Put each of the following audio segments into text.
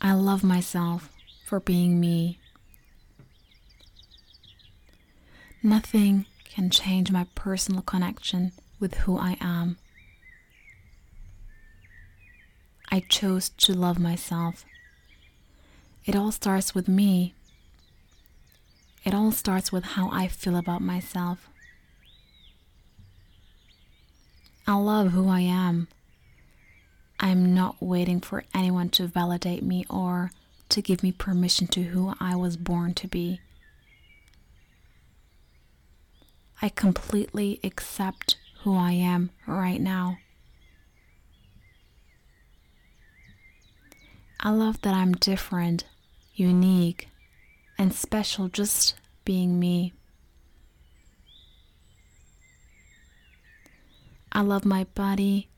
I love myself for being me. Nothing can change my personal connection with who I am. I chose to love myself. It all starts with me. It all starts with how I feel about myself. I love who I am. I'm not waiting for anyone to validate me or to give me permission to who I was born to be. I completely accept who I am right now. I love that I'm different, unique, and special just being me. I love my body,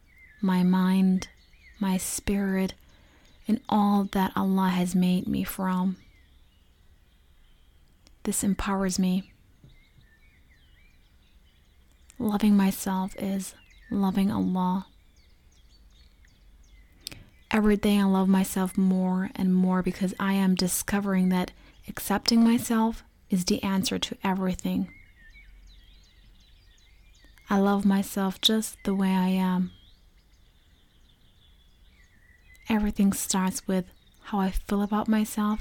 my mind, my spirit, and all that Allah has made me from. This empowers me. Loving myself is loving Allah. Every day I love myself more and more because I am discovering that accepting myself is the answer to everything. I love myself just the way I am. Everything starts with how I feel about myself,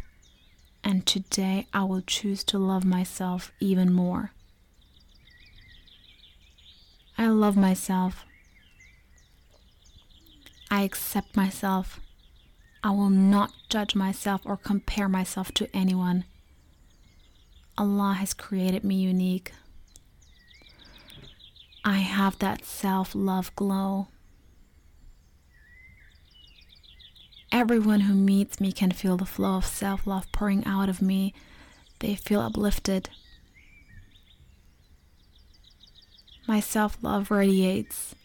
and today I will choose to love myself even more. I love myself. I accept myself. I will not judge myself or compare myself to anyone. Allah has created me unique. I have that self love glow. Everyone who meets me can feel the flow of self love pouring out of me. They feel uplifted. My self love radiates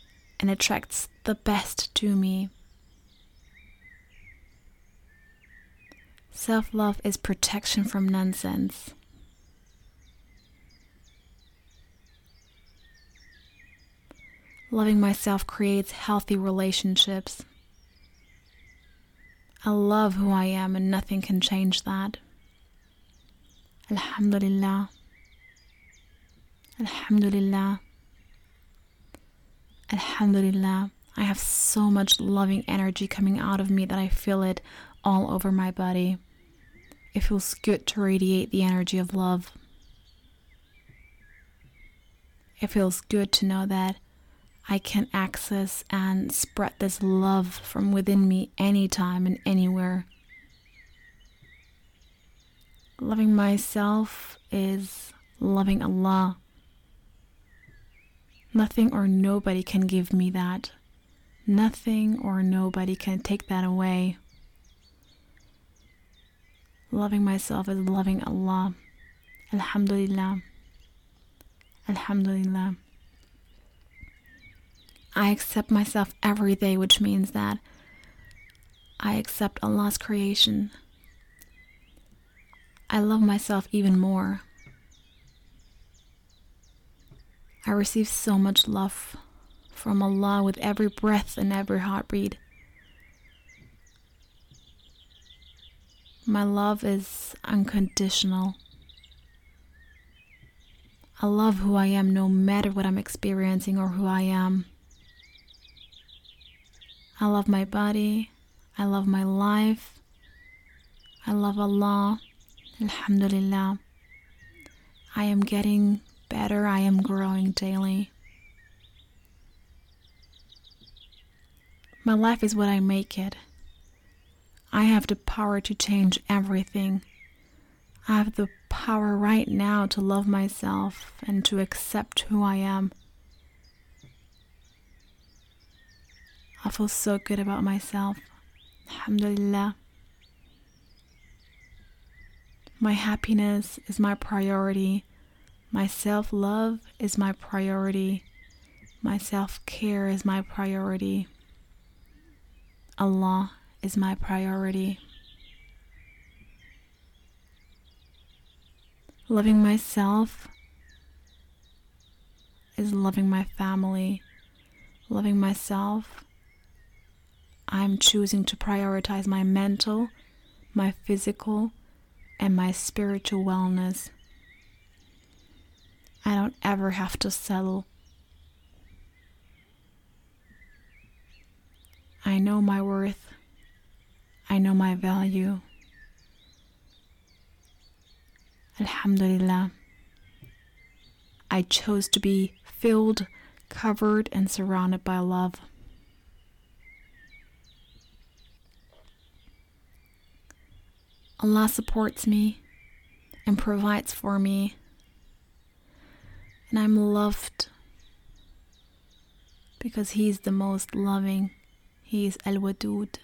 and attracts the best to me. Self love is protection from nonsense. Loving myself creates healthy relationships. I love who I am and nothing can change that. Alhamdulillah. Alhamdulillah. Alhamdulillah. I have so much loving energy coming out of me that I feel it all over my body. It feels good to radiate the energy of love. It feels good to know that I can access and spread this love from within me anytime and anywhere. Loving myself is loving Allah. Nothing or nobody can give me that. Nothing or nobody can take that away. Loving myself is loving Allah. Alhamdulillah. Alhamdulillah. I accept myself every day, which means that I accept Allah's creation. I love myself even more. I receive so much love from Allah with every breath and every heartbeat. My love is unconditional. I love who I am no matter what I'm experiencing or who I am. I love my body. I love my life. I love Allah. Alhamdulillah. I am getting better. I am growing daily. My life is what I make it. I have the power to change everything. I have the power right now to love myself and to accept who I am. I feel so good about myself. Alhamdulillah. My happiness is my priority. My self love is my priority. My self care is my priority. Allah is my priority. Loving myself is loving my family. Loving myself I'm choosing to prioritize my mental, my physical, and my spiritual wellness. I don't ever have to settle. I know my worth. I know my value. Alhamdulillah. I chose to be filled, covered, and surrounded by love. Allah supports me and provides for me, and I'm loved because He's the most loving. He is Al Wadud.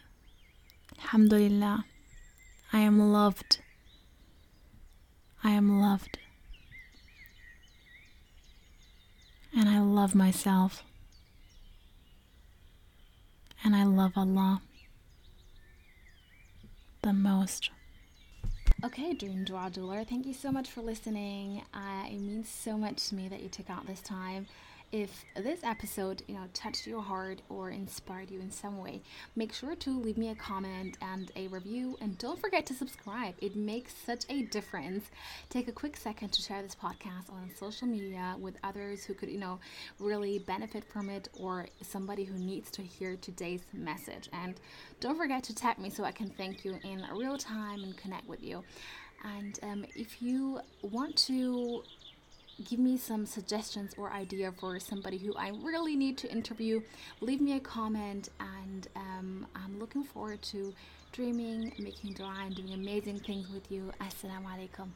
Alhamdulillah. I am loved. I am loved. And I love myself. And I love Allah the most. Okay, Dream Dua Jeweler, thank you so much for listening. Uh, it means so much to me that you took out this time if this episode you know touched your heart or inspired you in some way make sure to leave me a comment and a review and don't forget to subscribe. It makes such a difference. Take a quick second to share this podcast on social media with others who could you know really benefit from it or somebody who needs to hear today's message. And don't forget to tag me so i can thank you in real time and connect with you. And um, if you want to give me some suggestions or idea for somebody who I really need to interview, leave me a comment. And um, I'm looking forward to dreaming, making dua, and doing amazing things with you. Assalamu alaikum.